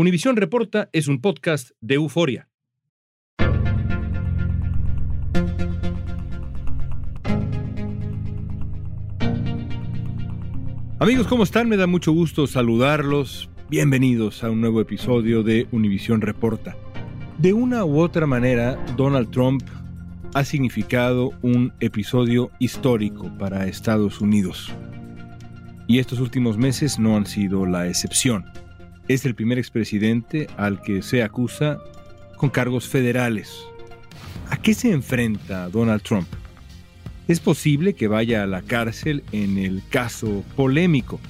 Univisión Reporta es un podcast de euforia. Amigos, ¿cómo están? Me da mucho gusto saludarlos. Bienvenidos a un nuevo episodio de Univisión Reporta. De una u otra manera, Donald Trump ha significado un episodio histórico para Estados Unidos. Y estos últimos meses no han sido la excepción es el primer expresidente al que se acusa con cargos federales. ¿A qué se enfrenta Donald Trump? Es posible que vaya a la cárcel en el caso polémico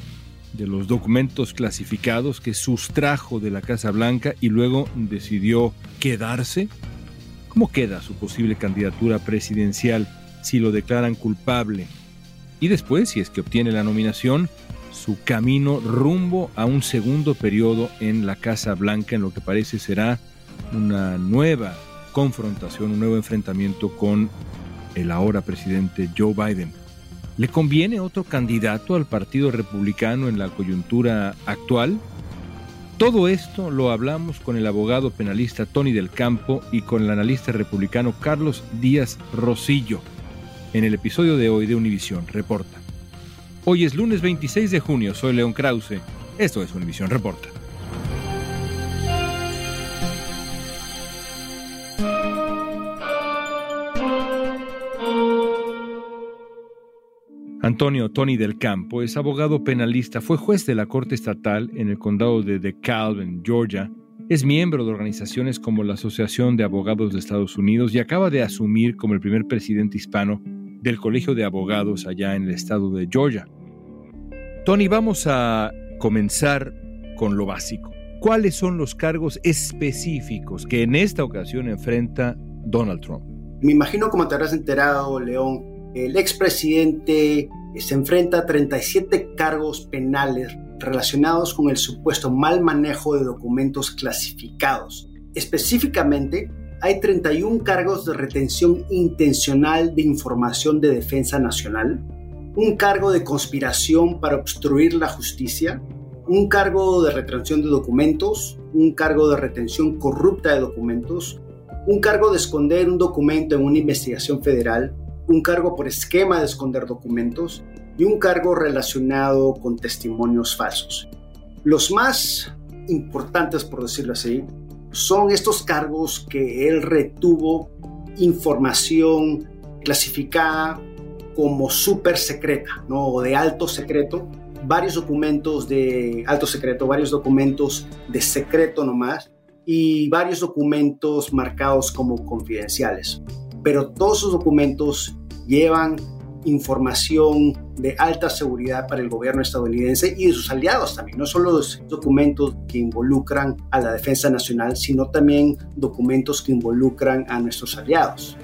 de los documentos clasificados que sustrajo de la Casa Blanca y luego decidió quedarse. ¿Cómo queda su posible candidatura presidencial si lo declaran culpable? Y después, si es que obtiene la nominación, su camino rumbo a un segundo periodo en la Casa Blanca, en lo que parece será una nueva confrontación, un nuevo enfrentamiento con el ahora presidente Joe Biden. ¿Le conviene otro candidato al Partido Republicano en la coyuntura actual? Todo esto lo hablamos con el abogado penalista Tony del Campo y con el analista republicano Carlos Díaz Rosillo en el episodio de hoy de Univisión Reporta. Hoy es lunes 26 de junio, soy León Krause. Esto es Univisión Reporta. Antonio Tony del Campo es abogado penalista, fue juez de la Corte Estatal en el condado de DeKalb, en Georgia. Es miembro de organizaciones como la Asociación de Abogados de Estados Unidos y acaba de asumir como el primer presidente hispano del Colegio de Abogados allá en el estado de Georgia. Tony, vamos a comenzar con lo básico. ¿Cuáles son los cargos específicos que en esta ocasión enfrenta Donald Trump? Me imagino, como te habrás enterado, León, el expresidente se enfrenta a 37 cargos penales relacionados con el supuesto mal manejo de documentos clasificados. Específicamente, hay 31 cargos de retención intencional de información de defensa nacional, un cargo de conspiración para obstruir la justicia, un cargo de retención de documentos, un cargo de retención corrupta de documentos, un cargo de esconder un documento en una investigación federal, un cargo por esquema de esconder documentos y un cargo relacionado con testimonios falsos. Los más importantes, por decirlo así, son estos cargos que él retuvo información clasificada como súper secreta, ¿no? O de alto secreto, varios documentos de alto secreto, varios documentos de secreto nomás y varios documentos marcados como confidenciales. Pero todos esos documentos llevan información de alta seguridad para el gobierno estadounidense y de sus aliados también, no solo los documentos que involucran a la defensa nacional, sino también documentos que involucran a nuestros aliados.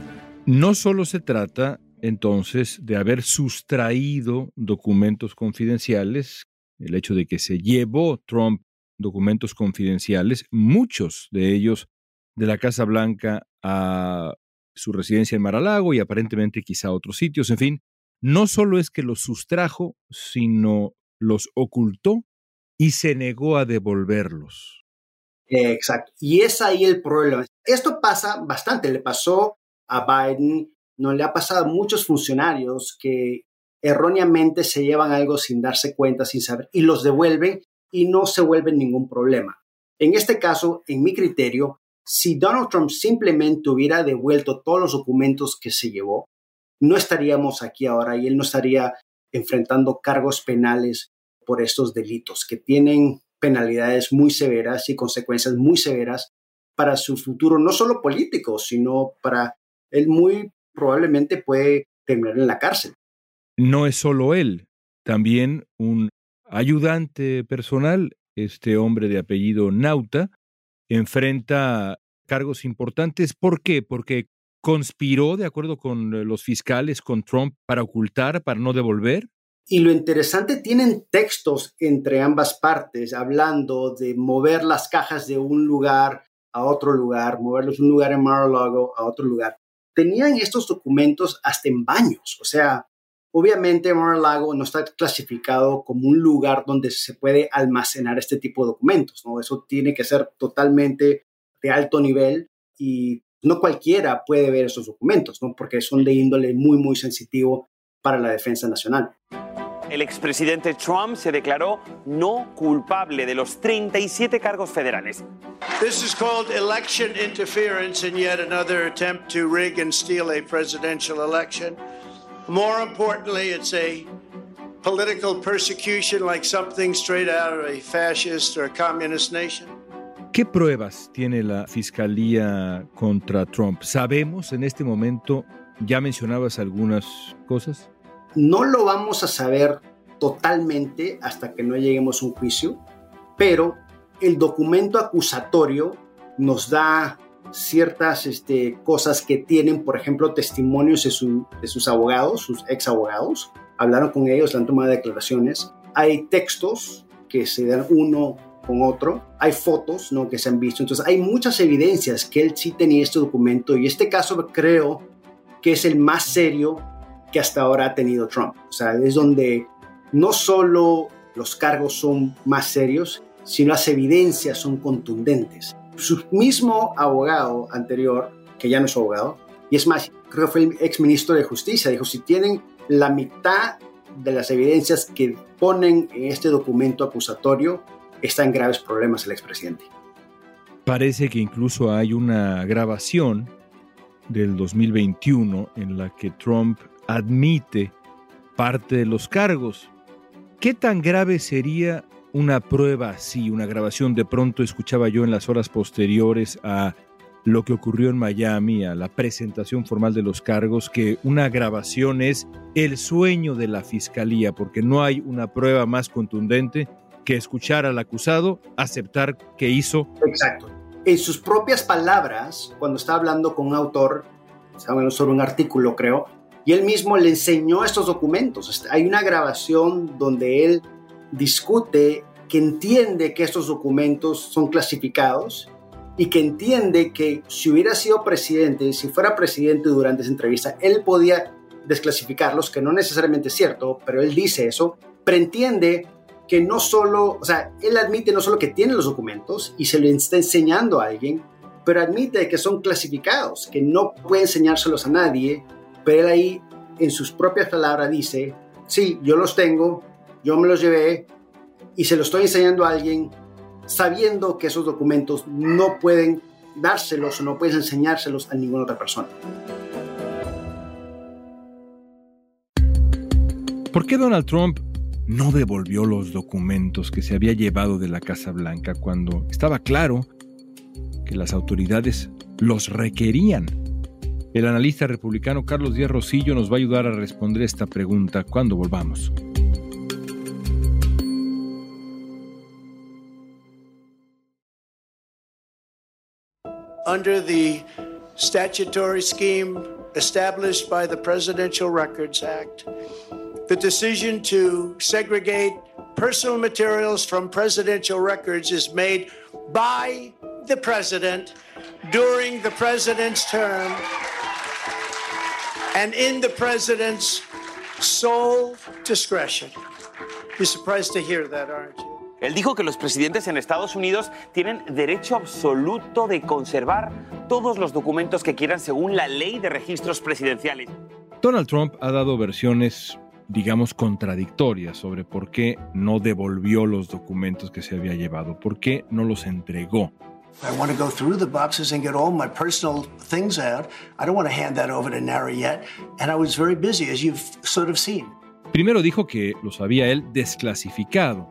No solo se trata entonces de haber sustraído documentos confidenciales, el hecho de que se llevó Trump documentos confidenciales, muchos de ellos de la Casa Blanca a su residencia en Mar-a-Lago y aparentemente quizá a otros sitios, en fin, no solo es que los sustrajo, sino los ocultó y se negó a devolverlos. Exacto. Y es ahí el problema. Esto pasa bastante. Le pasó a Biden no le ha pasado a muchos funcionarios que erróneamente se llevan algo sin darse cuenta, sin saber, y los devuelven y no se vuelven ningún problema. En este caso, en mi criterio, si Donald Trump simplemente hubiera devuelto todos los documentos que se llevó, no estaríamos aquí ahora y él no estaría enfrentando cargos penales por estos delitos que tienen penalidades muy severas y consecuencias muy severas para su futuro, no solo político, sino para él muy probablemente puede terminar en la cárcel. No es solo él, también un ayudante personal, este hombre de apellido Nauta, enfrenta cargos importantes. ¿Por qué? Porque conspiró, de acuerdo con los fiscales, con Trump para ocultar, para no devolver. Y lo interesante, tienen textos entre ambas partes hablando de mover las cajas de un lugar a otro lugar, moverlos de un lugar en Mar-a-Lago a otro lugar tenían estos documentos hasta en baños, o sea, Obviamente Mar-a-Lago no está clasificado como un lugar donde se puede almacenar este tipo de documentos, ¿no? Eso tiene que ser totalmente de alto nivel y no cualquiera puede ver esos documentos, ¿no? Porque son de índole muy, muy sensitivo para la defensa nacional. El expresidente Trump se declaró no culpable de los 37 cargos federales. This is called election interference and yet another attempt to rig and steal a presidential election. More importantly, it's a political persecution like something straight out of a fascist or a communist nation. ¿Qué pruebas tiene la fiscalía contra Trump? ¿Sabemos en este momento, ya mencionabas algunas cosas? No lo vamos a saber totalmente hasta que no lleguemos a un juicio, pero el documento acusatorio nos da ciertas este, cosas que tienen, por ejemplo, testimonios de, sus abogados, sus ex abogados. Hablaron con ellos, le han tomado declaraciones. Hay textos que se dan uno con otro. Hay fotos ¿no? que se han visto. Entonces hay muchas evidencias que él sí tenía este documento y este caso creo que es el más serio que hasta ahora ha tenido Trump. O sea, es donde no solo los cargos son más serios, sino las evidencias son contundentes su mismo abogado anterior, que ya no es abogado, y es más, creo que fue el ex ministro de Justicia, dijo, si tienen la mitad de las evidencias que ponen en este documento acusatorio, está en graves problemas el expresidente. Parece que incluso hay una grabación del 2021 en la que Trump admite parte de los cargos. ¿Qué tan grave sería una prueba así, una grabación, de pronto escuchaba yo en las horas posteriores a lo que ocurrió en Miami, a la presentación formal de los cargos, que una grabación es el sueño de la fiscalía, porque no hay una prueba más contundente que escuchar al acusado aceptar que hizo. Exacto. En sus propias palabras, cuando está hablando con un autor, sobre un artículo creo, y él mismo le enseñó estos documentos. Hay una grabación donde él discute que entiende que estos documentos son clasificados y que entiende que si hubiera sido presidente, si fuera presidente durante esa entrevista, él podía desclasificarlos, que no necesariamente es cierto, pero él dice eso, pero entiende que no solo, o sea, él admite no solo que tiene los documentos y se lo está enseñando a alguien, pero admite que son clasificados, que no puede enseñárselos a nadie, pero él ahí en sus propias palabras dice, sí, yo los tengo, yo me los llevé y se los estoy enseñando a alguien sabiendo que esos documentos no pueden dárselos o no puedes enseñárselos a ninguna otra persona. ¿Por qué Donald Trump no devolvió los documentos que se había llevado de la Casa Blanca cuando estaba claro que las autoridades los requerían? El analista republicano Carlos Díaz Rosillo nos va a ayudar a responder esta pregunta cuando volvamos. under the statutory scheme established by the Presidential Records Act. The decision to segregate personal materials from presidential records is made by the president during the president's term and in the president's sole discretion. You're surprised to hear that, aren't you? Él dijo que los presidentes en Estados Unidos tienen derecho absoluto de conservar todos los documentos que quieran según la ley de registros presidenciales. Donald Trump ha dado versiones, digamos, contradictorias sobre por qué no devolvió los documentos que se había llevado, por qué no los entregó. I want to go through the boxes and get all my personal things out. I don't want to hand that over to NARA yet. And I was very busy, as you've sort of seen. Primero dijo que los había él desclasificado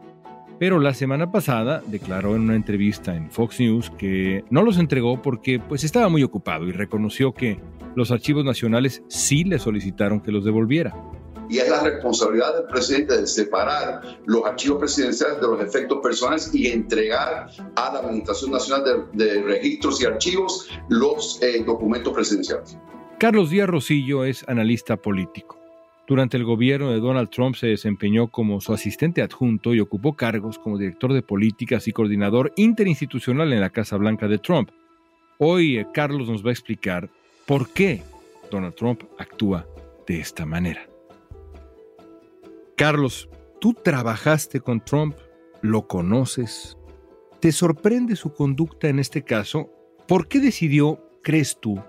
pero la semana pasada declaró en una entrevista en Fox News que no los entregó porque pues estaba muy ocupado y reconoció que los archivos nacionales sí le solicitaron que los devolviera. Y es la responsabilidad del presidente de separar los archivos presidenciales de los efectos personales y entregar a la Administración Nacional de, Registros y Archivos los eh, documentos presidenciales. Carlos Díaz Rosillo es analista político. Durante el gobierno de Donald Trump se desempeñó como su asistente adjunto y ocupó cargos como director de políticas y coordinador interinstitucional en la Casa Blanca de Trump. Hoy eh, Carlos nos va a explicar por qué Donald Trump actúa de esta manera. Carlos, tú trabajaste con Trump, lo conoces. ¿Te sorprende su conducta en este caso? ¿Por qué decidió, crees tú,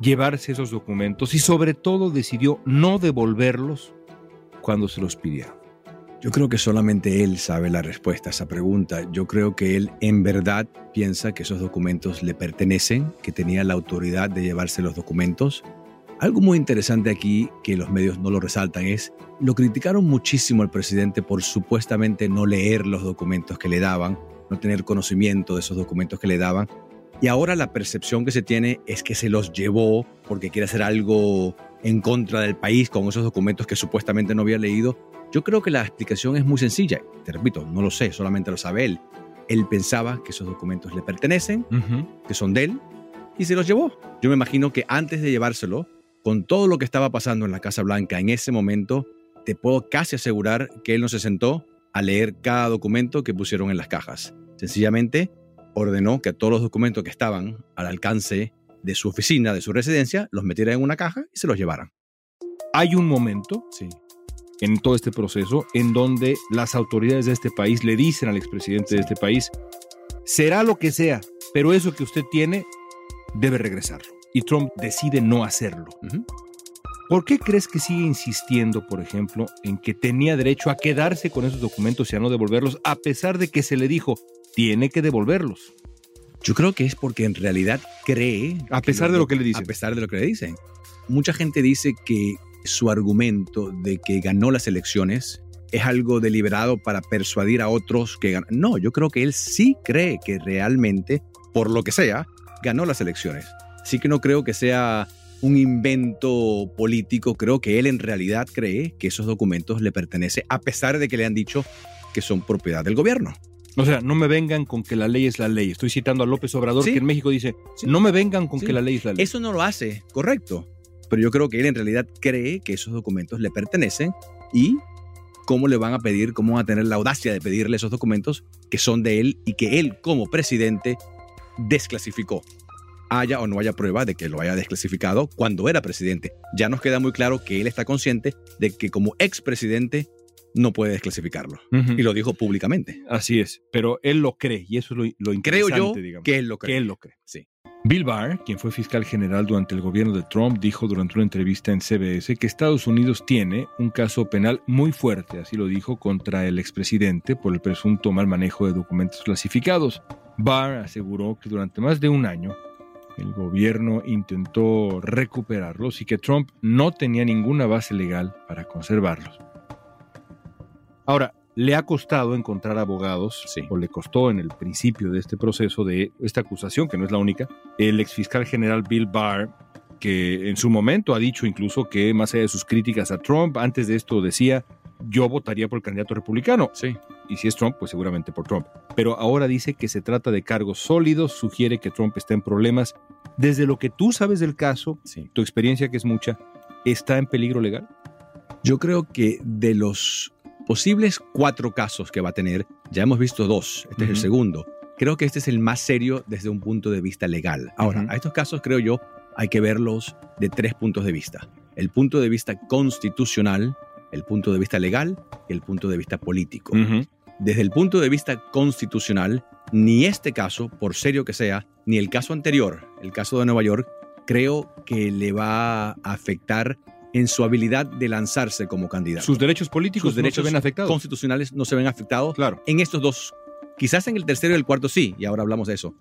llevarse esos documentos y sobre todo decidió no devolverlos cuando se los pidieron? Yo creo que solamente él sabe la respuesta a esa pregunta. Yo creo que él en verdad piensa que esos documentos le pertenecen, que tenía la autoridad de llevarse los documentos. Algo muy interesante aquí que los medios no lo resaltan es, lo criticaron muchísimo al presidente por supuestamente no leer los documentos que le daban, no tener conocimiento de esos documentos que le daban. Y ahora la percepción que se tiene es que se los llevó porque quiere hacer algo en contra del país con esos documentos que supuestamente no había leído yo creo que la explicación es muy sencilla. Te repito, no lo sé, solamente lo sabe él. Él pensaba que esos documentos le pertenecen, que son de él, y se los llevó. Yo me imagino que antes de llevárselo, con todo lo que estaba pasando en la Casa Blanca en ese momento, te puedo casi asegurar que él no se sentó a leer cada documento que pusieron en las cajas. Sencillamente ordenó que todos los documentos que estaban al alcance de su oficina, de su residencia, los metiera en una caja y se los llevaran. Hay un momento sí en todo este proceso en donde las autoridades de este país le dicen al expresidente de este país, será lo que sea, pero eso que usted tiene debe regresarlo. Y Trump decide no hacerlo. ¿Por qué crees que sigue insistiendo, por ejemplo, en que tenía derecho a quedarse con esos documentos y a no devolverlos, a pesar de que se le dijo, tiene que devolverlos? Yo creo que es porque en realidad cree... A pesar de lo que le dicen. A pesar de lo que le dicen. Mucha gente dice que su argumento de que ganó las elecciones es algo deliberado para persuadir a otros que ganan. No, yo creo que él sí cree que realmente, por lo que sea, ganó las elecciones. Sí que no creo que sea un invento político, creo que él en realidad cree que esos documentos le pertenecen, a pesar de que le han dicho que son propiedad del gobierno. O sea, no me vengan con que la ley es la ley. Estoy citando a López Obrador, que en México dice, no me vengan con que la ley es la ley. Eso no lo hace, correcto pero yo creo que él en realidad cree que esos documentos le pertenecen y cómo le van a pedir, cómo van a tener la audacia de pedirle esos documentos que son de él y que él como presidente desclasificó. Haya o no haya prueba de que lo haya desclasificado cuando era presidente. Ya nos queda muy claro que él está consciente de que como expresidente no puede desclasificarlo. Y lo dijo públicamente. Así es, pero él lo cree y eso es lo, lo interesante, Creo yo digamos. que él lo cree. Que él lo cree. Sí. Bill Barr, quien fue fiscal general durante el gobierno de Trump, dijo durante una entrevista en CBS que Estados Unidos tiene un caso penal muy fuerte, así lo dijo, contra el expresidente por el presunto mal manejo de documentos clasificados. Barr aseguró que durante más de un año el gobierno intentó recuperarlos y que Trump no tenía ninguna base legal para conservarlos. Ahora, le ha costado encontrar abogados, o le costó en el principio de este proceso de esta acusación, que no es la única, el exfiscal general Bill Barr, que en su momento ha dicho incluso que más allá de sus críticas a Trump, antes de esto decía, yo votaría por el candidato republicano. Sí. Y si es Trump, pues seguramente por Trump. Pero ahora dice que se trata de cargos sólidos, sugiere que Trump está en problemas. Desde lo que tú sabes del caso, tu experiencia que es mucha, ¿está en peligro legal? Yo creo que de los posibles cuatro casos que va a tener, ya hemos visto dos, este es el segundo. Creo que este es el más serio desde un punto de vista legal. Ahora, a estos casos creo yo hay que verlos de tres puntos de vista. El punto de vista constitucional, el punto de vista legal y el punto de vista político. Desde el punto de vista constitucional, ni este caso, por serio que sea, ni el caso anterior, el caso de Nueva York, creo que le va a afectar en su habilidad de lanzarse como candidato. Sus derechos políticos Sus derechos no se ven afectados. constitucionales no se ven afectados. Claro. En estos dos, quizás en el tercero y el cuarto sí, y ahora hablamos de eso.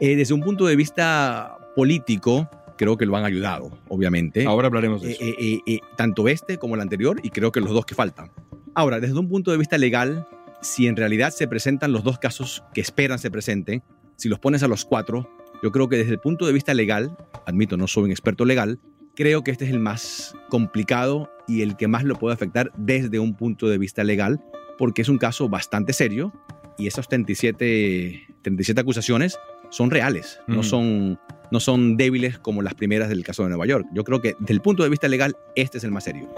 Eh, desde un punto de vista político, creo que lo han ayudado, obviamente. Ahora hablaremos de eso. Eh, eh, tanto este como el anterior, y creo que los dos que faltan. Ahora, desde un punto de vista legal, si en realidad se presentan los dos casos que esperan se presenten, si los pones a los cuatro, yo creo que desde el punto de vista legal, admito, no soy un experto legal, creo que este es el más complicado y el que más lo puede afectar desde un punto de vista legal, porque es un caso bastante serio y esas 37, 37 acusaciones son reales, no, son, no son débiles como las primeras del caso de Nueva York. Yo creo que desde el punto de vista legal, este es el más serio.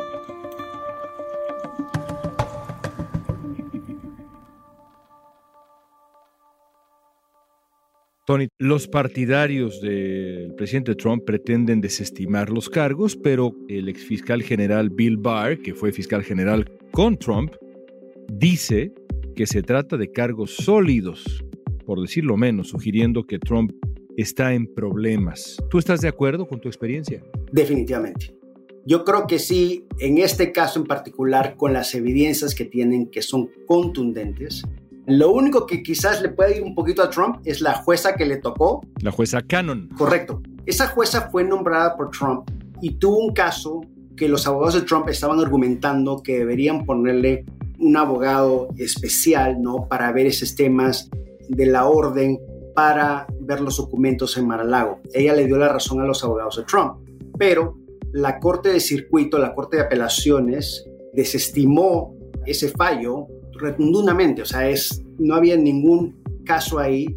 Tony, los partidarios del presidente Trump pretenden desestimar los cargos, pero el exfiscal general Bill Barr, que fue fiscal general con Trump, dice que se trata de cargos sólidos, por decirlo menos, sugiriendo que Trump está en problemas. ¿Tú estás de acuerdo con tu experiencia? Definitivamente. Yo creo que sí, en este caso en particular, con las evidencias que tienen que son contundentes, lo único que quizás le puede ir un poquito a Trump es la jueza que le tocó. La jueza Cannon. Correcto. Esa jueza fue nombrada por Trump y tuvo un caso que los abogados de Trump estaban argumentando que deberían ponerle un abogado especial, ¿no? Para ver esos temas de la orden, para ver los documentos en Mar-a-Lago. Ella le dio la razón a los abogados de Trump, pero la Corte de Circuito, la Corte de Apelaciones, desestimó ese fallo rotundamente, o sea, es, no había ningún caso ahí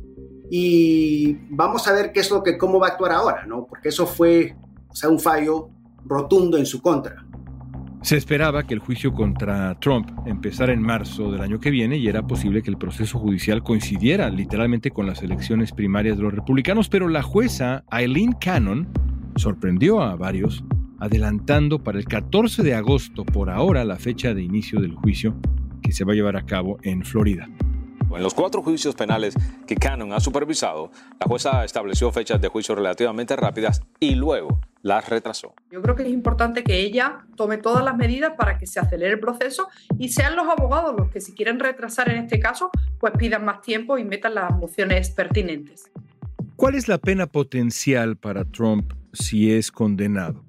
y vamos a ver qué es lo que, cómo va a actuar ahora, ¿no? Porque eso fue, o sea, un fallo rotundo en su contra. Se esperaba que el juicio contra Trump empezara en marzo del año que viene y era posible que el proceso judicial coincidiera literalmente con las elecciones primarias de los republicanos, pero la jueza Eileen Cannon sorprendió a varios adelantando para el 14 de agosto por ahora la fecha de inicio del juicio que se va a llevar a cabo en Florida. En los cuatro juicios penales que Cannon ha supervisado, la jueza estableció fechas de juicio relativamente rápidas y luego las retrasó. Yo creo que es importante que ella tome todas las medidas para que se acelere el proceso y sean los abogados los que si quieren retrasar en este caso, pues pidan más tiempo y metan las mociones pertinentes. ¿Cuál es la pena potencial para Trump si es condenado?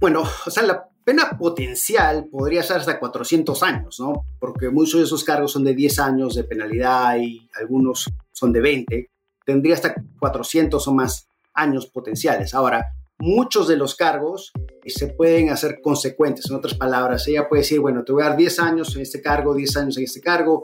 Bueno, o sea, la pena potencial podría ser hasta 400 años, ¿no? Porque muchos de esos cargos son de 10 años de penalidad y algunos son de 20. Tendría hasta 400 o más años potenciales. Ahora, muchos de los cargos se pueden hacer consecuentes. En otras palabras, ella puede decir, bueno, te voy a dar 10 años en este cargo, 10 años en este cargo,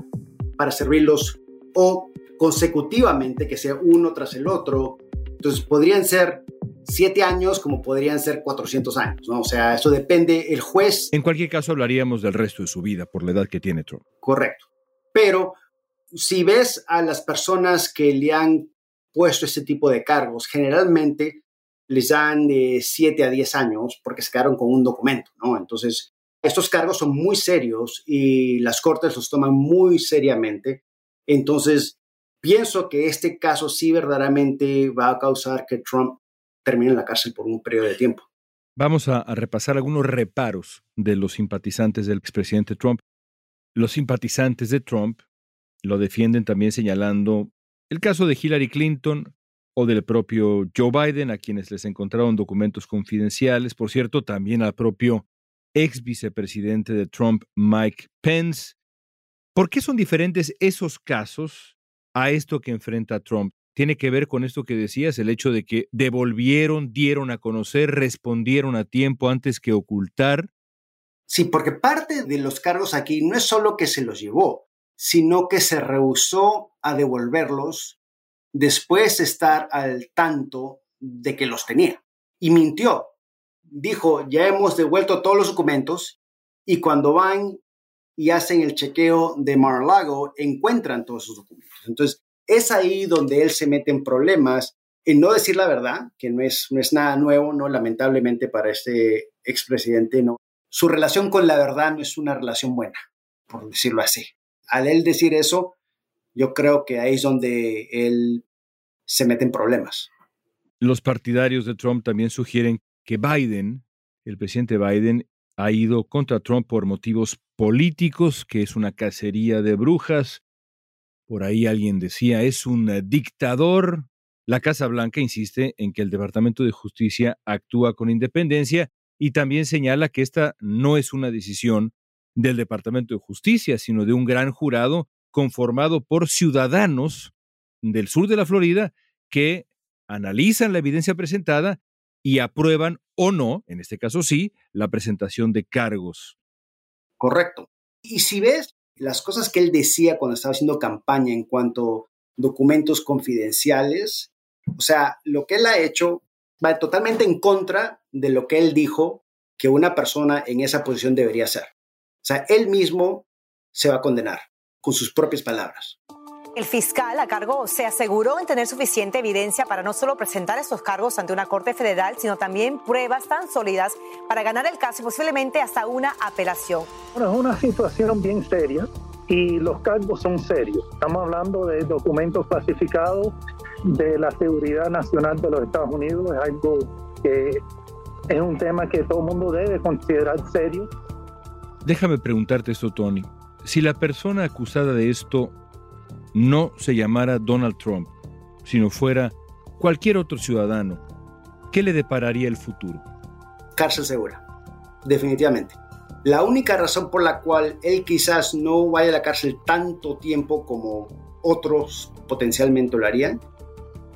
para servirlos o consecutivamente, que sea uno tras el otro. Entonces, podrían ser siete años como podrían ser 400 años, ¿no? O sea, eso depende el juez. En cualquier caso, hablaríamos del resto de su vida por la edad que tiene Trump. Correcto. Pero si ves a las personas que le han puesto este tipo de cargos, generalmente les dan de 7 a 10 años porque se quedaron con un documento, ¿no? Entonces, estos cargos son muy serios y las cortes los toman muy seriamente. Entonces, pienso que este caso sí verdaderamente va a causar que Trump termine en la cárcel por un periodo de tiempo. Vamos a, repasar algunos reparos de los simpatizantes del expresidente Trump. Los simpatizantes de Trump lo defienden también señalando el caso de Hillary Clinton o del propio Joe Biden, a quienes les encontraron documentos confidenciales. Por cierto, también al propio ex vicepresidente de Trump, Mike Pence. ¿Por qué son diferentes esos casos a esto que enfrenta Trump? tiene que ver con esto que decías, el hecho de que devolvieron, dieron a conocer, respondieron a tiempo antes que ocultar. Sí, porque parte de los cargos aquí no es solo que se los llevó, sino que se rehusó a devolverlos después de estar al tanto de que los tenía. Y mintió. Dijo, ya hemos devuelto todos los documentos y cuando van y hacen el chequeo de Mar-a-Lago, encuentran todos esos documentos. Entonces, es ahí donde él se mete en problemas en no decir la verdad, que no es, no es nada nuevo, ¿no? Lamentablemente para este expresidente, ¿no? Su relación con la verdad no es una relación buena, por decirlo así. Al él decir eso, yo creo que ahí es donde él se mete en problemas. Los partidarios de Trump también sugieren que Biden, el presidente Biden, ha ido contra Trump por motivos políticos, que es una cacería de brujas, por ahí alguien decía, es un dictador. La Casa Blanca insiste en que el Departamento de Justicia actúa con independencia y también señala que esta no es una decisión del Departamento de Justicia, sino de un gran jurado conformado por ciudadanos del sur de la Florida que analizan la evidencia presentada y aprueban o no, en este caso sí, la presentación de cargos. Correcto. Y si ves las cosas que él decía cuando estaba haciendo campaña en cuanto a documentos confidenciales, o sea, lo que él ha hecho va totalmente en contra de lo que él dijo que una persona en esa posición debería hacer. O sea, él mismo se va a condenar con sus propias palabras. El fiscal a cargo se aseguró en tener suficiente evidencia para no solo presentar estos cargos ante una corte federal, sino también pruebas tan sólidas para ganar el caso y posiblemente hasta una apelación. Bueno, es una situación bien seria y los cargos son serios. Estamos hablando de documentos clasificados de la seguridad nacional de los Estados Unidos. Es algo que es un tema que todo el mundo debe considerar serio. Déjame preguntarte esto, Tony. Si la persona acusada de esto no se llamara Donald Trump, sino fuera cualquier otro ciudadano, ¿qué le depararía el futuro? Cárcel segura, definitivamente. La única razón por la cual él quizás no vaya a la cárcel tanto tiempo como otros potencialmente lo harían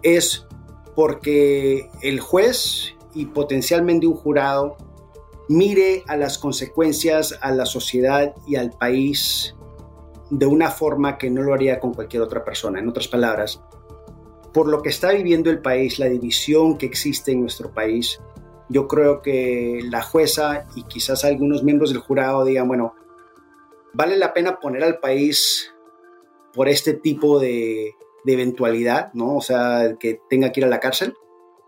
es porque el juez y potencialmente un jurado mire a las consecuencias a la sociedad y al país de una forma que no lo haría con cualquier otra persona. En otras palabras, por lo que está viviendo el país, la división que existe en nuestro país, yo creo que la jueza y quizás algunos miembros del jurado digan, bueno, vale la pena poner al país por este tipo de, eventualidad, ¿no? O sea, que tenga que ir a la cárcel,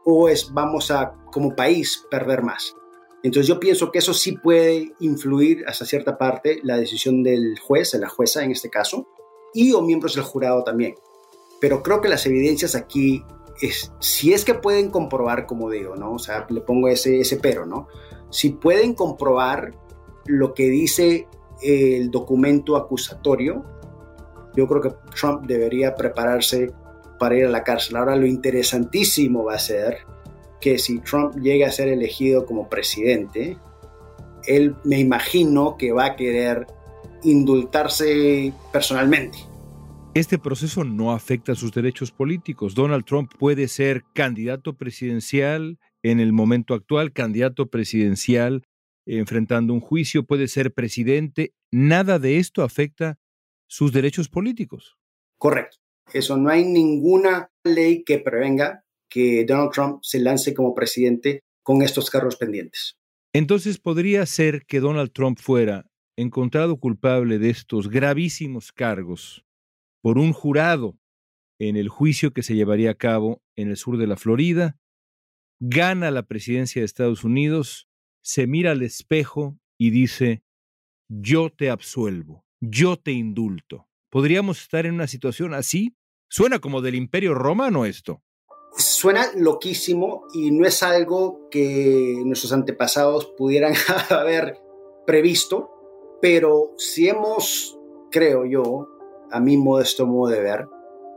o es vamos a como país perder más. Entonces yo pienso que eso sí puede influir hasta cierta parte la decisión del juez, de la jueza en este caso, y o miembros del jurado también. Pero creo que las evidencias aquí, es, si es que pueden comprobar, como digo, ¿no? O sea, le pongo ese, ese pero, ¿no? Si pueden comprobar lo que dice el documento acusatorio, yo creo que Trump debería prepararse para ir a la cárcel. Ahora lo interesantísimo va a ser que si Trump llega a ser elegido como presidente, él me imagino que va a querer indultarse personalmente. Este proceso no afecta sus derechos políticos. Donald Trump puede ser candidato presidencial en el momento actual, candidato presidencial enfrentando un juicio, puede ser presidente. Nada de esto afecta sus derechos políticos. Correcto. Eso no hay ninguna ley que prevenga que Donald Trump se lance como presidente con estos cargos pendientes. Entonces podría ser que Donald Trump fuera encontrado culpable de estos gravísimos cargos por un jurado en el juicio que se llevaría a cabo en el sur de la Florida, gana la presidencia de Estados Unidos, se mira al espejo y dice, yo te absuelvo, yo te indulto. ¿Podríamos estar en una situación así? Suena como del imperio romano esto. Suena loquísimo y no es algo que nuestros antepasados pudieran haber previsto, pero si hemos, creo yo, a mi modesto modo de ver,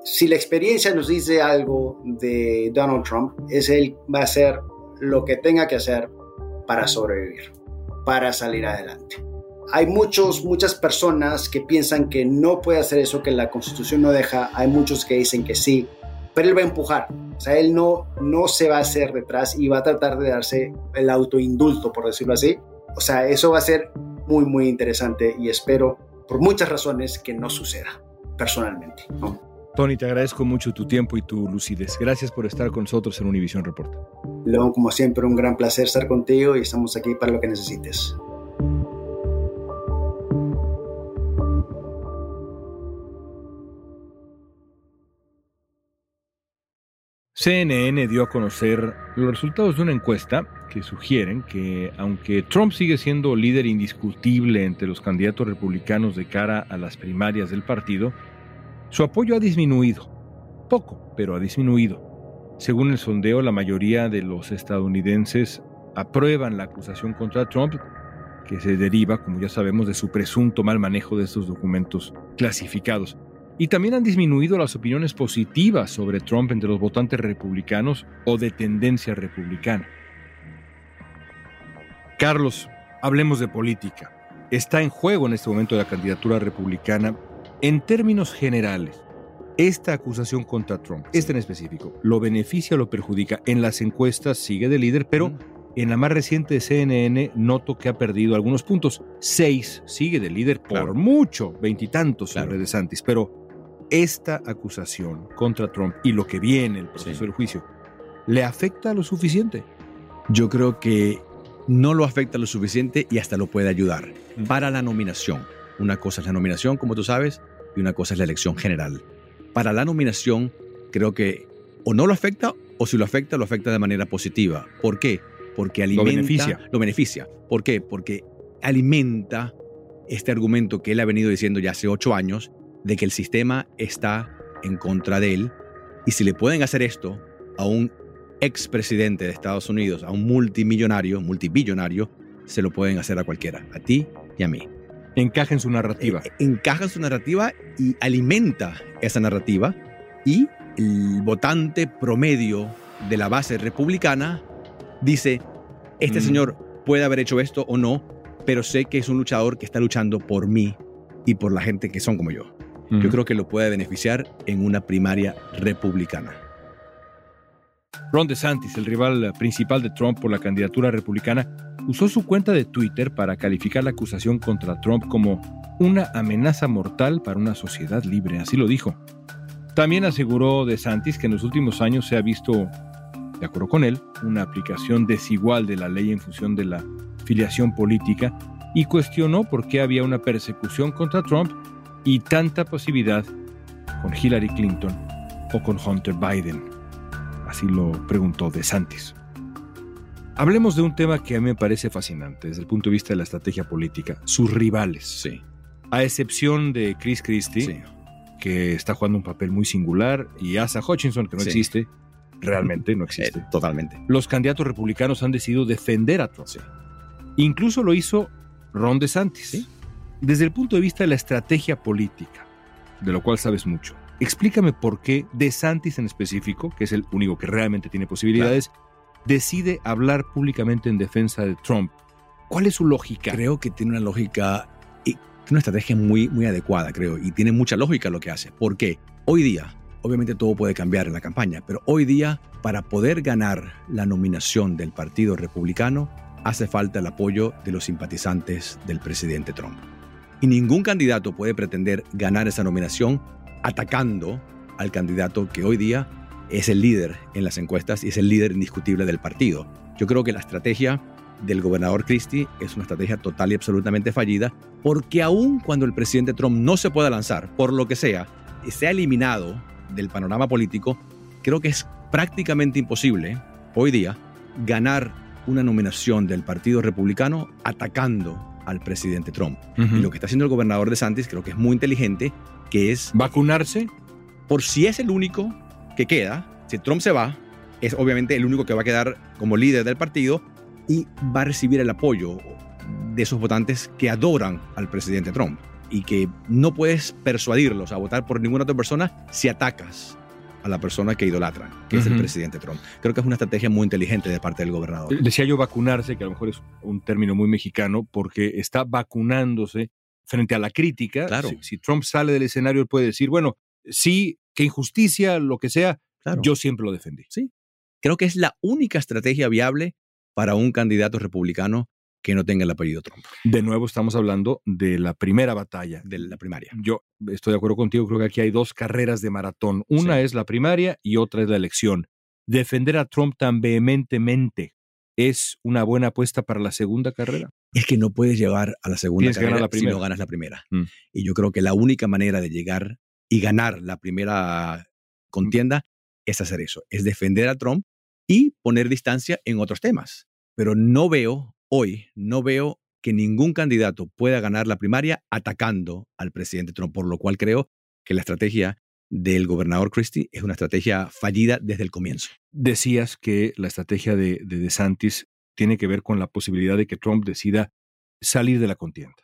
si la experiencia nos dice algo de Donald Trump, es él va a hacer lo que tenga que hacer para sobrevivir, para salir adelante. Hay muchos, muchas personas que piensan que no puede hacer eso, que la constitución no deja. Hay muchos que dicen que sí, pero él va a empujar. O sea, él no, no se va a hacer detrás y va a tratar de darse el autoindulto, por decirlo así. O sea, eso va a ser muy, muy interesante y espero, por muchas razones, que no suceda, personalmente. Tony, te agradezco mucho tu tiempo y tu lucidez. Gracias por estar con nosotros en Univision Report. León, como siempre, un gran placer estar contigo y estamos aquí para lo que necesites. CNN dio a conocer los resultados de una encuesta que sugieren que aunque Trump sigue siendo líder indiscutible entre los candidatos republicanos de cara a las primarias del partido, su apoyo ha disminuido. Poco, pero ha disminuido. Según el sondeo, la mayoría de los estadounidenses aprueban la acusación contra Trump, que se deriva, como ya sabemos, de su presunto mal manejo de estos documentos clasificados. Y también han disminuido las opiniones positivas sobre Trump entre los votantes republicanos o de tendencia republicana. Carlos, hablemos de política. Está en juego en este momento la candidatura republicana. En términos generales, esta acusación contra Trump, esta en específico, ¿lo beneficia o lo perjudica? En las encuestas sigue de líder, pero mm. en la más reciente de CNN noto que ha perdido algunos puntos. Seis sigue de líder por mucho, veintitantos sobre DeSantis, pero esta acusación contra Trump y lo que viene, el proceso del juicio, ¿le afecta lo suficiente? Yo creo que no lo afecta lo suficiente y hasta lo puede ayudar para la nominación. Una cosa es la nominación, como tú sabes, y una cosa es la elección general. para la nominación, creo que o no lo afecta o si lo afecta, lo afecta de manera positiva. ¿Por qué? Porque alimenta. Lo beneficia. Lo beneficia. ¿Por qué? Porque alimenta este argumento que él ha venido diciendo ya hace ocho años de que el sistema está en contra de él. Y si le pueden hacer esto a un expresidente de Estados Unidos, a un multimillonario, multibillonario, se lo pueden hacer a cualquiera, a ti y a mí. Encaja en su narrativa. Eh, encaja en su narrativa y alimenta esa narrativa. Y el votante promedio de la base republicana dice, este Mm. señor puede haber hecho esto o no, pero sé que es un luchador que está luchando por mí y por la gente que son como yo. Yo creo que lo puede beneficiar en una primaria republicana. Ron DeSantis, el rival principal de Trump por la candidatura republicana, usó su cuenta de Twitter para calificar la acusación contra Trump como una amenaza mortal para una sociedad libre, así lo dijo. También aseguró DeSantis que en los últimos años se ha visto, de acuerdo con él, una aplicación desigual de la ley en función de la filiación política y cuestionó por qué había una persecución contra Trump y tanta pasividad con Hillary Clinton o con Hunter Biden. Así lo preguntó DeSantis. Hablemos de un tema que a mí me parece fascinante desde el punto de vista de la estrategia política, sus rivales. Sí. A excepción de Chris Christie, Sí. que está jugando un papel muy singular, y Asa Hutchinson, que no Sí. existe, realmente no existe. Eh, totalmente. Los candidatos republicanos han decidido defender a Trump. Sí. Incluso lo hizo Ron DeSantis. Sí. Desde el punto de vista de la estrategia política, de lo cual sabes mucho, explícame por qué DeSantis en específico, que es el único que realmente tiene posibilidades, decide hablar públicamente en defensa de Trump. ¿Cuál es su lógica? Creo que tiene una lógica y una estrategia muy, muy adecuada, creo, y tiene mucha lógica lo que hace. Porque hoy día, obviamente todo puede cambiar en la campaña, pero hoy día, para poder ganar la nominación del Partido Republicano, hace falta el apoyo de los simpatizantes del presidente Trump. Y ningún candidato puede pretender ganar esa nominación atacando al candidato que hoy día es el líder en las encuestas y es el líder indiscutible del partido. Yo creo que la estrategia del gobernador Christie es una estrategia total y absolutamente fallida, porque aun cuando el presidente Trump no se pueda lanzar, por lo que sea, y sea eliminado del panorama político, creo que es prácticamente imposible hoy día ganar una nominación del Partido Republicano atacando al presidente Trump. Y lo que está haciendo el gobernador de Santis creo que es muy inteligente, que es ¿Vacunarse? por si es el único que queda, si Trump se va, es obviamente el único que va a quedar como líder del partido y va a recibir el apoyo de esos votantes que adoran al presidente Trump y que no puedes persuadirlos a votar por ninguna otra persona si atacas a la persona que idolatran, que es el presidente Trump. Creo que es una estrategia muy inteligente de parte del gobernador. Decía yo vacunarse, que a lo mejor es un término muy mexicano, porque está vacunándose frente a la crítica. Claro. Si, si Trump sale del escenario, él puede decir, bueno, sí, qué injusticia, lo que sea, Claro. yo siempre lo defendí. Sí. Creo que es la única estrategia viable para un candidato republicano que no tenga el apellido Trump De nuevo estamos hablando de la primera batalla. de la primaria. Yo estoy de acuerdo contigo, creo que aquí hay dos carreras de maratón. Una Sí. es la primaria y otra es la elección. Defender a Trump tan vehementemente es una buena apuesta para la segunda carrera. es que no puedes llegar a la segunda Tienes carrera la si no ganas la primera. Mm. Y yo creo que la única manera de llegar y ganar la primera contienda es hacer eso, es defender a Trump y poner distancia en otros temas. Pero no veo hoy, no veo que ningún candidato pueda ganar la primaria atacando al presidente Trump, por lo cual creo que la estrategia del gobernador Christie es una estrategia fallida desde el comienzo. Decías que la estrategia de, de DeSantis tiene que ver con la posibilidad de que Trump decida salir de la contienda.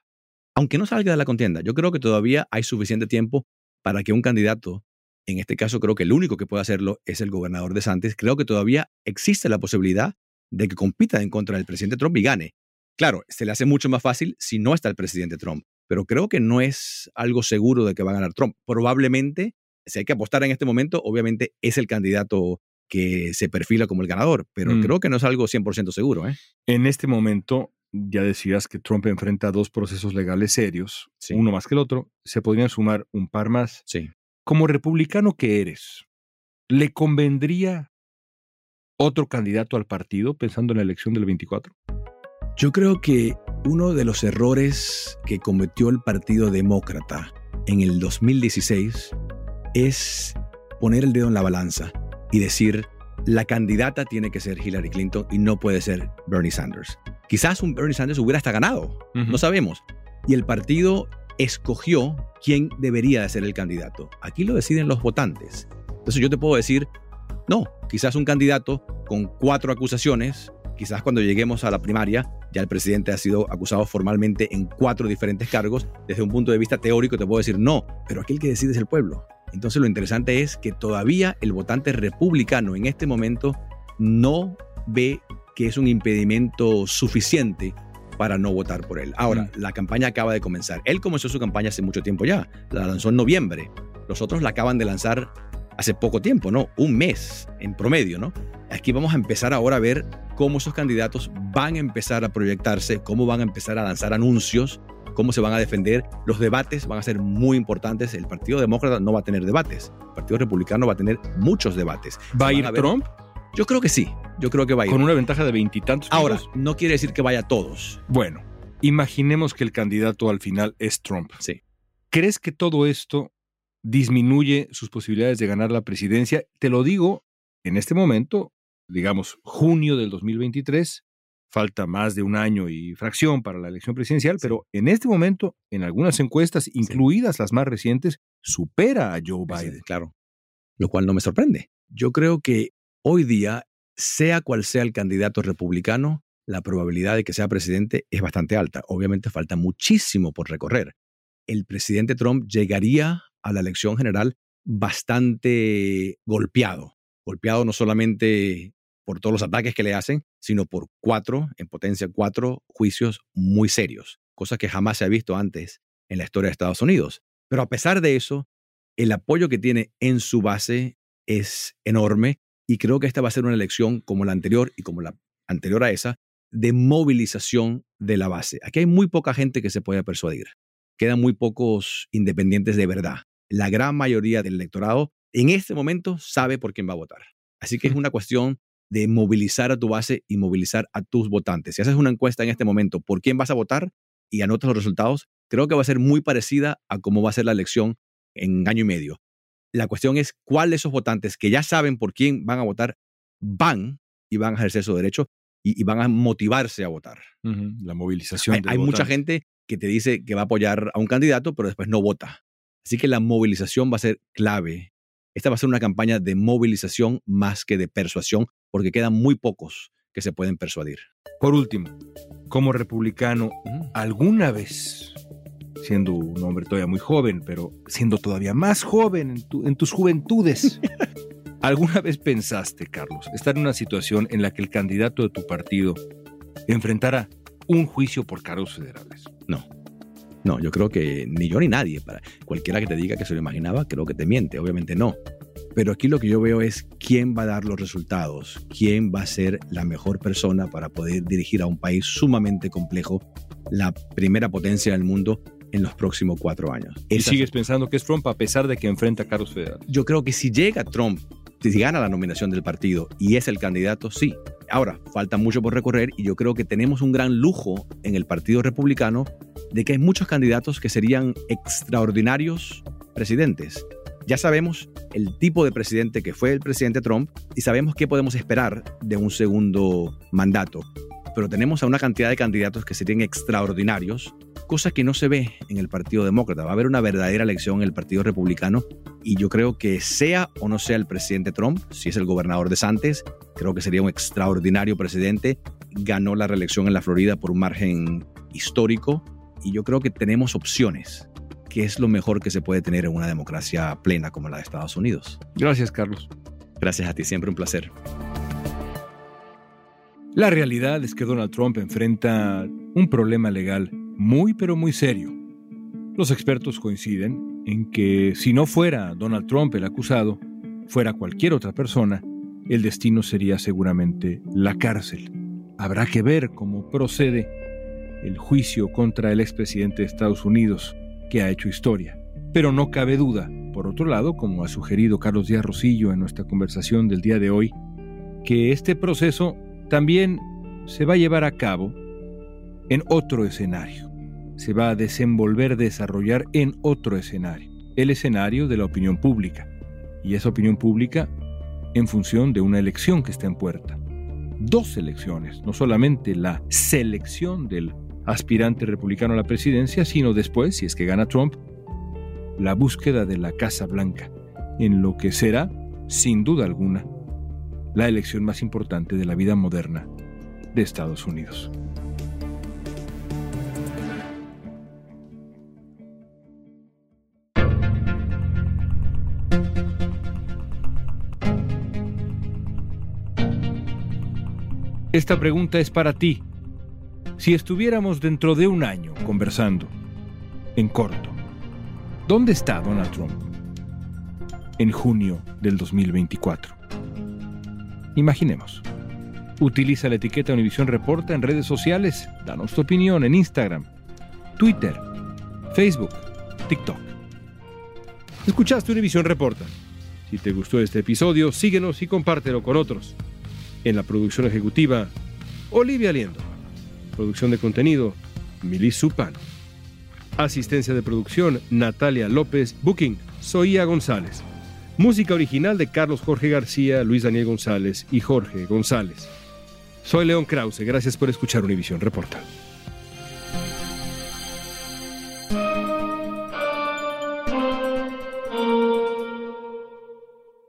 aunque no salga de la contienda, yo creo que todavía hay suficiente tiempo para que un candidato, en este caso creo que el único que puede hacerlo es el gobernador de Santis, creo que todavía existe la posibilidad de que compita en contra del presidente Trump y gane. Claro, se le hace mucho más fácil si no está el presidente Trump, pero creo que no es algo seguro de que va a ganar Trump. Probablemente, si hay que apostar en este momento, obviamente es el candidato que se perfila como el ganador, pero Mm. creo que no es algo 100% seguro. ¿eh? En este momento, ya decías que Trump enfrenta dos procesos legales serios, Sí. uno más que el otro. Se podrían sumar un par más. Sí. Como republicano que eres, ¿le convendría otro candidato al partido pensando en la elección del 24? Yo creo que uno de los errores que cometió el Partido Demócrata en el 2016 es poner el dedo en la balanza y decir, la candidata tiene que ser Hillary Clinton y no puede ser Bernie Sanders. Quizás un Bernie Sanders hubiera hasta ganado, no sabemos. Y el partido escogió quién debería de ser el candidato. Aquí lo deciden los votantes. Entonces yo te puedo decir, no, quizás un candidato con cuatro acusaciones, quizás cuando lleguemos a la primaria, ya el presidente ha sido acusado formalmente en cuatro diferentes cargos. Desde un punto de vista teórico te puedo decir no, pero aquí el que decide es el pueblo. Entonces lo interesante es que todavía el votante republicano en este momento no ve que es un impedimento suficiente para no votar por él. Ahora, mm. la campaña acaba de comenzar. Él comenzó su campaña hace mucho tiempo ya, la lanzó en noviembre. Los otros la acaban de lanzar hace poco tiempo, ¿no? Un mes en promedio, ¿no? Aquí vamos a empezar ahora a ver cómo esos candidatos van a empezar a proyectarse, cómo van a empezar a lanzar anuncios, cómo se van a defender. Los debates van a ser muy importantes. El Partido Demócrata no va a tener debates. El Partido Republicano va a tener muchos debates. ¿Va a ir Trump? Yo creo que sí. Yo creo que va a ir. Con una ventaja de veintitantos. Ahora, no quiere decir que vaya todos. Bueno, imaginemos que el candidato al final es Trump. Sí. ¿Crees que todo esto disminuye sus posibilidades de ganar la presidencia? Te lo digo en este momento, digamos, junio del 2023, falta más de un año y fracción para la elección presidencial, pero en este momento, en algunas encuestas, incluidas las más recientes, supera a Joe Biden. claro, lo cual no me sorprende. Yo creo que hoy día, sea cual sea el candidato republicano, la probabilidad de que sea presidente es bastante alta. Obviamente falta muchísimo por recorrer. El presidente Trump llegaría a la elección general bastante golpeado. Golpeado no solamente por todos los ataques que le hacen, sino por cuatro, en potencia cuatro juicios muy serios, cosa que jamás se ha visto antes en la historia de Estados Unidos. Pero a pesar de eso, el apoyo que tiene en su base es enorme y creo que esta va a ser una elección como la anterior y como la anterior a esa, de movilización de la base. Aquí hay muy poca gente que se pueda persuadir. Quedan muy pocos independientes de verdad. La gran mayoría del electorado en este momento sabe por quién va a votar. Así que es una cuestión de movilizar a tu base y movilizar a tus votantes. Si haces una encuesta en este momento por quién vas a votar y anotas los resultados, creo que va a ser muy parecida a cómo va a ser la elección en año y medio. La cuestión es cuál de esos votantes que ya saben por quién van a votar van y van a ejercer su derecho y, van a motivarse a votar. La movilización. Hay, hay mucha gente que te dice que va a apoyar a un candidato, pero después no vota. Así que la movilización va a ser clave. Esta va a ser una campaña de movilización más que de persuasión porque quedan muy pocos que se pueden persuadir. Por último, como republicano, ¿alguna vez, siendo un hombre todavía muy joven, pero siendo todavía más joven en, tus juventudes, ¿alguna vez pensaste, Carlos, estar en una situación en la que el candidato de tu partido enfrentara un juicio por cargos federales? No. Yo creo que ni yo ni nadie, para cualquiera que te diga que se lo imaginaba, creo que te miente, obviamente no. Pero aquí lo que yo veo es quién va a dar los resultados, quién va a ser la mejor persona para poder dirigir a un país sumamente complejo, la primera potencia del mundo en los próximos cuatro años. ¿Y sigues pensando que es Trump a pesar de que enfrenta a Carlos Federal? Yo creo que si llega Trump, si gana la nominación del partido y es el candidato, sí. Ahora, falta mucho por recorrer y yo creo que tenemos un gran lujo en el Partido Republicano de que hay muchos candidatos que serían extraordinarios presidentes ya sabemos el tipo de presidente que fue el presidente Trump y sabemos qué podemos esperar de un segundo mandato. Pero tenemos a una cantidad de candidatos que serían extraordinarios, cosa que no se ve en el Partido Demócrata. Va a haber una verdadera elección en el Partido Republicano y yo creo que sea o no sea el presidente Trump, si es el gobernador de Santos, creo que sería un extraordinario presidente. Ganó la reelección en la Florida por un margen histórico y yo creo que tenemos opciones que es lo mejor que se puede tener en una democracia plena como la de Estados Unidos. Gracias, Carlos. Gracias a ti, siempre un placer. La realidad es que Donald Trump enfrenta un problema legal muy pero muy serio. Los expertos coinciden en que si no fuera Donald Trump el acusado, fuera cualquier otra persona, el destino sería seguramente la cárcel. Habrá que ver cómo procede el juicio contra el expresidente de Estados Unidos, que ha hecho historia. Pero no cabe duda, por otro lado, como ha sugerido Carlos Díaz Rosillo en nuestra conversación del día de hoy, que este proceso también se va a llevar a cabo en otro escenario. Se va a desenvolver, desarrollar en otro escenario. el escenario de la opinión pública. Y esa opinión pública en función de una elección que está en puerta. Dos elecciones, no solamente la selección del aspirante republicano a la presidencia, sino después, si es que gana Trump, la búsqueda de la Casa Blanca, en lo que será, sin duda alguna, la elección más importante de la vida moderna de Estados Unidos. Esta pregunta es para ti. Si estuviéramos dentro de un año conversando, en corto, ¿dónde está Donald Trump? En junio del 2024. Imaginemos. Utiliza la etiqueta Univisión Reporta en redes sociales. Danos tu opinión en Instagram, Twitter, Facebook, TikTok. Escuchaste Univisión Reporta. Si te gustó este episodio, síguenos y compártelo con otros. En la producción ejecutiva, Olivia Liendo. Producción de contenido, Milis Supan. Asistencia de producción, Natalia López. Booking, Soía González. Música original de Carlos Jorge García, Luis Daniel González y Jorge González. Soy León Krause, gracias por escuchar Univisión Reporta.